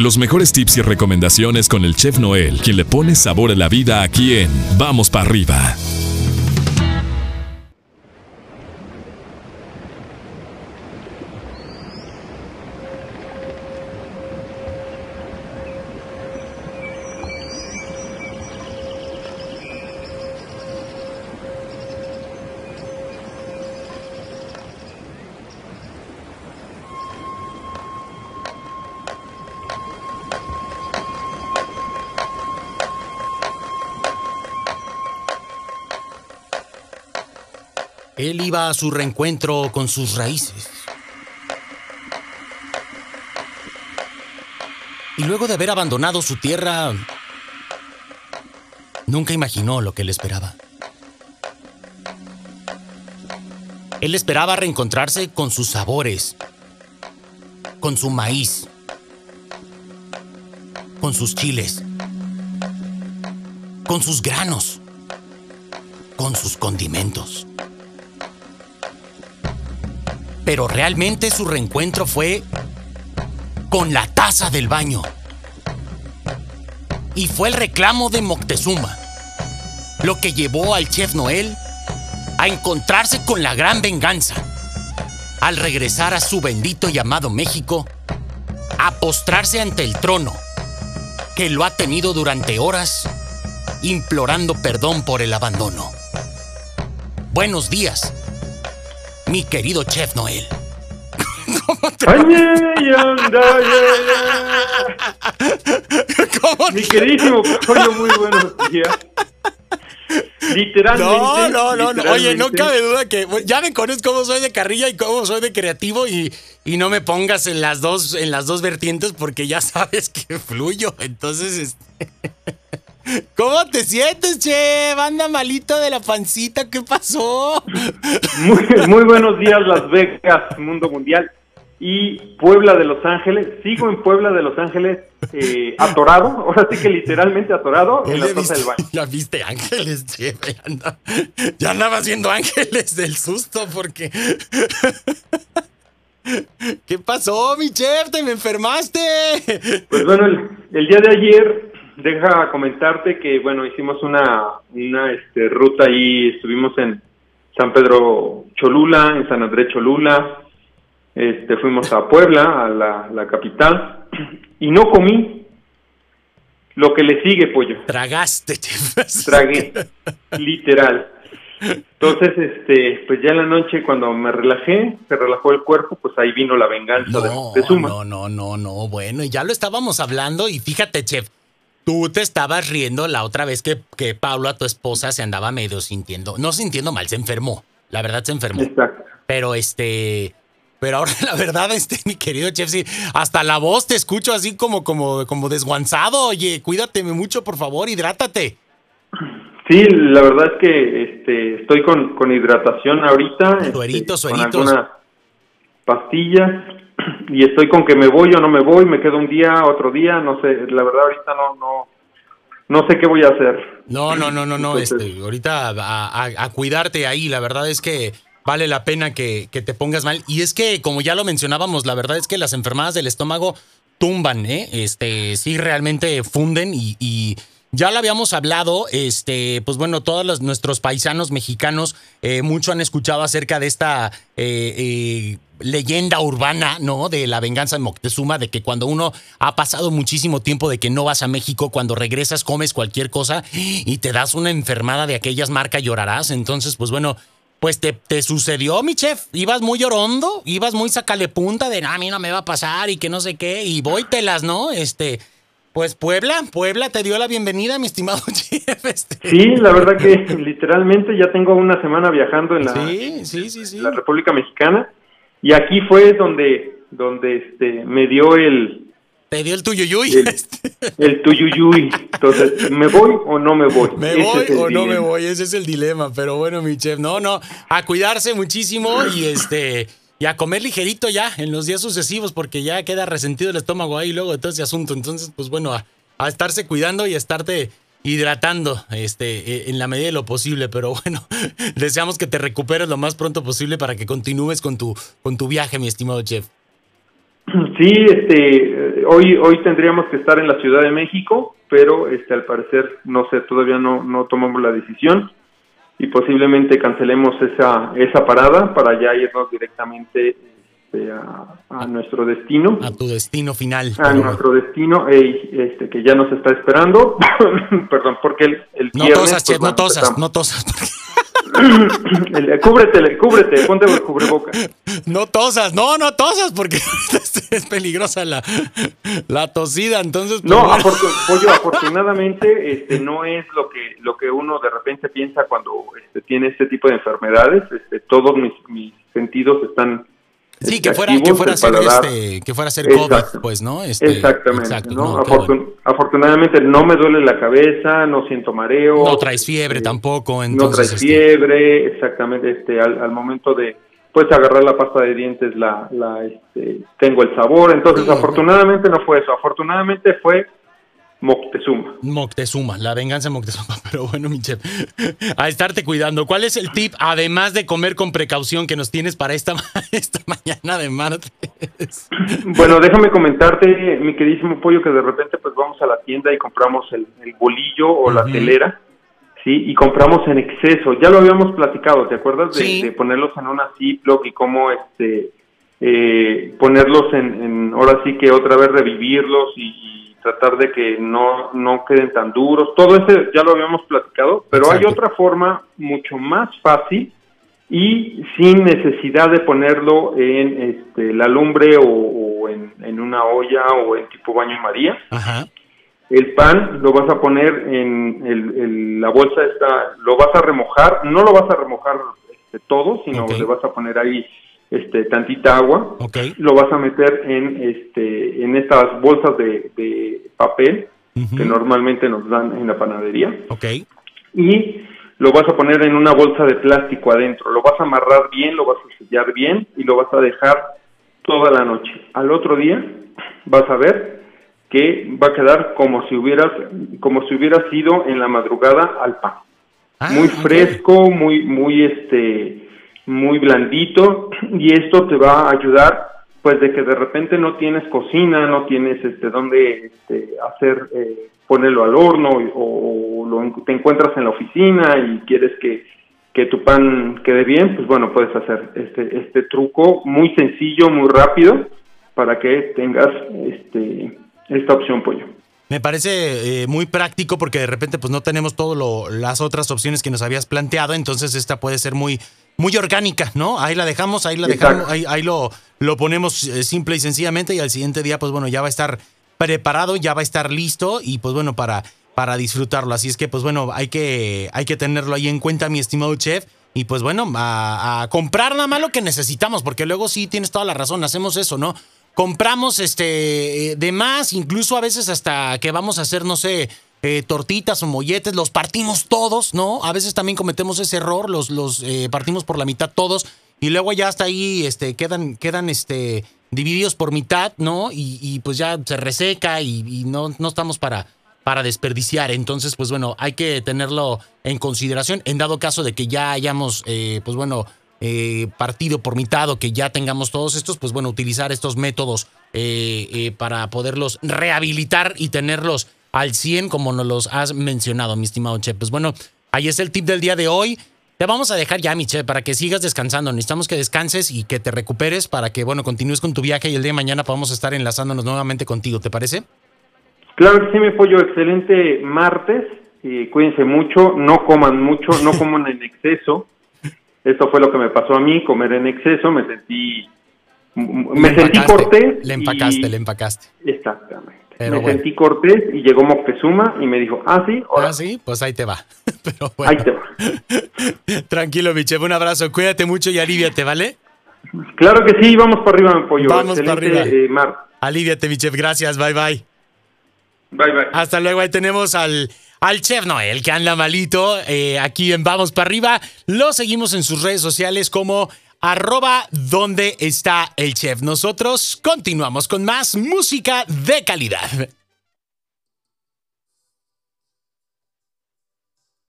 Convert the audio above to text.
Los mejores tips y recomendaciones con el chef Noel, quien le pone sabor a la vida aquí en Vamos para arriba. Él iba a su reencuentro con sus raíces. Y luego de haber abandonado su tierra, nunca imaginó lo que le esperaba. Él esperaba reencontrarse con sus sabores, con su maíz, con sus chiles, con sus granos, con sus condimentos. Pero realmente su reencuentro fue con la taza del baño. Y fue el reclamo de Moctezuma, lo que llevó al chef Noel a encontrarse con la gran venganza. Al regresar a su bendito llamado México, a postrarse ante el trono, que lo ha tenido durante horas, implorando perdón por el abandono. Buenos días, mi querido Chef Noel. ¿Cómo te ¿Cómo Mi queridísimo Coño, muy buenos días. Literalmente. No, no, no, no. Oye, no cabe duda que ya me conoces cómo soy de carrilla y cómo soy de creativo y, y, no me pongas en las dos en las dos vertientes porque ya sabes que fluyo. Entonces, este ¿Cómo te sientes, che? Anda malito de la pancita, ¿qué pasó? Muy, buenos días, Las Vegas, Mundo Mundial. Y Puebla de Los Ángeles. Sigo en Puebla de Los Ángeles eh, atorado, ahora sí que literalmente atorado en la taza del baño. Ya viste ángeles, che. Ya andaba haciendo ángeles del susto porque... ¿Qué pasó, mi chef? ¿Te me enfermaste? Pues bueno, el día de ayer deja comentarte que, bueno, hicimos una, una este, ruta ahí, estuvimos en San Pedro Cholula, en San Andrés Cholula, este, fuimos a Puebla, a la, capital, y no comí lo que le sigue, pollo. Tragaste. Tragué, literal. Entonces, este, pues ya en la noche cuando me relajé, se relajó el cuerpo, pues ahí vino la venganza de, Suma. No, no, no, no, bueno, y ya lo estábamos hablando y fíjate, chef, Tú te estabas riendo la otra vez que, que Paula, tu esposa, se andaba medio sintiendo, no sintiendo mal, se enfermó. La verdad se enfermó. Exacto. Pero este, pero ahora la verdad, este, mi querido chef, sí, hasta la voz te escucho así como, como, como desguanzado. Oye, cuídate mucho, por favor, hidrátate. Sí, la verdad es que este, estoy con, con hidratación ahorita. Sueritos, este, Con pastillas y estoy con que me voy o no me voy, me quedo un día, otro día, no sé, la verdad ahorita no, no, no sé qué voy a hacer. No, no, no, no, no, este, ahorita a, cuidarte ahí, la verdad es que vale la pena que, que, te pongas mal. Y es que, como ya lo mencionábamos, la verdad es que las enfermedades del estómago tumban, ¿eh? Este, sí realmente funden y, y ya lo habíamos hablado, este, pues bueno, todos los, nuestros paisanos mexicanos eh, mucho han escuchado acerca de esta eh, eh, leyenda urbana, ¿no? De la venganza de Moctezuma, de que cuando uno ha pasado muchísimo tiempo de que no vas a México, cuando regresas comes cualquier cosa y te das una enfermada de aquellas marcas llorarás. Entonces, pues bueno, pues te, te, sucedió, mi chef. Ibas muy llorondo, ibas muy sacale punta de, no, a mí no me va a pasar y que no sé qué, y voy telas, ¿no? Este, pues Puebla, Puebla te dio la bienvenida, mi estimado chef. Este. Sí, la verdad que literalmente ya tengo una semana viajando en la, la República Mexicana y aquí fue donde donde este me dio el te dio el tuyuyuy. El, el tuyuyuy. Entonces, ¿me voy o no me voy? ¿Me voy o no me voy? Ese es el dilema. Pero bueno, mi chef, no, no, a cuidarse muchísimo y este y a comer ligerito ya en los días sucesivos porque ya queda resentido el estómago ahí luego de todo ese asunto. Entonces, pues bueno, a, estarse cuidando y a estarte hidratando este, e, en la medida de lo posible. Pero bueno, deseamos que te recuperes lo más pronto posible para que continúes con tu, con tu viaje, mi estimado chef. Sí, este, hoy, hoy tendríamos que estar en la Ciudad de México, pero este, al parecer, no sé, todavía no, no tomamos la decisión y posiblemente cancelemos esa, esa parada para ya irnos directamente este, a, nuestro destino. A tu destino final. A nuestro destino, este, que ya nos está esperando. Perdón, porque el, el no Tosas, pues, no tosas, no tosas, cúbrete, cúbrete, ponte el cubreboca. No tosas, no, no tosas, porque es peligrosa la, la tosida, entonces... Pues, no, afortunadamente este, no es lo que, lo que uno de repente piensa cuando este, tiene este tipo de enfermedades. Este, todos mis, mis sentidos están Sí, que fuera, que fuera, a ser este, que fuera a ser COVID, pues, ¿no? Este, exactamente. ¿no? Afortunadamente no me duele la cabeza, no siento mareo. No traes fiebre este, tampoco, entonces. No traes este fiebre, exactamente. Este, al, momento de, pues, agarrar la pasta de dientes, la, la, este, tengo el sabor. Entonces, afortunadamente no fue eso. Afortunadamente fue Moctezuma. Moctezuma, la venganza de Moctezuma. Pero bueno, mi chef, a estarte cuidando. ¿Cuál es el tip, además de comer con precaución, que nos tienes para esta, esta mañana de martes? Bueno, déjame comentarte, mi queridísimo pollo, que de repente pues vamos a la tienda y compramos el, bolillo o la telera, ¿sí? Y compramos en exceso. Ya lo habíamos platicado, ¿te acuerdas? De, ponerlos en una Ziploc y cómo este... Eh, ponerlos en, en, ahora sí que otra vez revivirlos y tratar de que no, no queden tan duros. Todo ese ya lo habíamos platicado, pero hay otra forma mucho más fácil y sin necesidad de ponerlo en este, la lumbre o, en, en, una olla o en tipo baño María. El pan lo vas a poner en el, la bolsa esta, lo vas a remojar, no lo vas a remojar este, todo, sino le vas a poner ahí este, tantita agua, lo vas a meter en, este, en estas bolsas de, papel que normalmente nos dan en la panadería. Y lo vas a poner en una bolsa de plástico adentro, lo vas a amarrar bien, lo vas a sellar bien y lo vas a dejar toda la noche. Al otro día vas a ver que va a quedar como si hubieras como si hubiera sido en la madrugada al pan. Ah, muy fresco, muy muy este muy blandito y esto te va a ayudar pues de que de repente no tienes cocina, no tienes este dónde este, hacer eh, ponerlo al horno o, lo, te encuentras en la oficina y quieres que, que tu pan quede bien, pues bueno, puedes hacer este este truco muy sencillo, muy rápido para que tengas este esta opción pollo. Me parece eh, muy práctico porque de repente pues no tenemos todas las otras opciones que nos habías planteado, entonces esta puede ser muy muy orgánica, ¿no? Ahí la dejamos, ahí la dejamos, ahí, ahí lo, lo ponemos eh, simple y sencillamente y al siguiente día, pues bueno, ya va a estar preparado, ya va a estar listo y pues bueno, para, para disfrutarlo. Así es que pues bueno, hay que, hay que tenerlo ahí en cuenta, mi estimado chef. Y pues bueno, a, a comprar nada más lo que necesitamos, porque luego sí tienes toda la razón, hacemos eso, ¿no? Compramos este de más, incluso a veces hasta que vamos a hacer, no sé, eh, tortitas o molletes, los partimos todos, ¿no? A veces también cometemos ese error, los, los eh, partimos por la mitad todos y luego ya hasta ahí este, quedan, quedan este, divididos por mitad, ¿no? Y, pues ya se reseca y, no, no estamos para, para desperdiciar. Entonces, pues bueno, hay que tenerlo en consideración en dado caso de que ya hayamos, eh, pues bueno, partido por mitad o que ya tengamos todos estos, pues bueno, utilizar estos métodos para poderlos rehabilitar y tenerlos al 100 como nos los has mencionado, mi estimado Che. Pues bueno, ahí es el tip del día de hoy. Te vamos a dejar ya, mi Che, para que sigas descansando. Necesitamos que descanses y que te recuperes para que, bueno, continúes con tu viaje y el día de mañana podamos estar enlazándonos nuevamente contigo. ¿Te parece? Claro que sí, mi pollo. Excelente martes. Y cuídense mucho, no coman mucho, no coman en exceso. Esto fue lo que me pasó a mí, comer en exceso. Me sentí me sentí cortés. Le empacaste, le empacaste. Me sentí cortés y llegó Moctezuma y me dijo, ah, sí, Ah, sí, pues ahí te va. Pero Ahí te va. Tranquilo, mi chef, un abrazo, cuídate mucho y aliviate, ¿vale? Claro que sí, vamos para arriba, pollo. Vamos para arriba. Eh, Aliviate, mi chef, gracias, bye bye. Bye bye. Hasta luego, ahí tenemos al, al chef Noel, que anda malito, eh, aquí en Vamos para arriba. Lo seguimos en sus redes sociales como arroba donde está el chef. Nosotros continuamos con más música de calidad.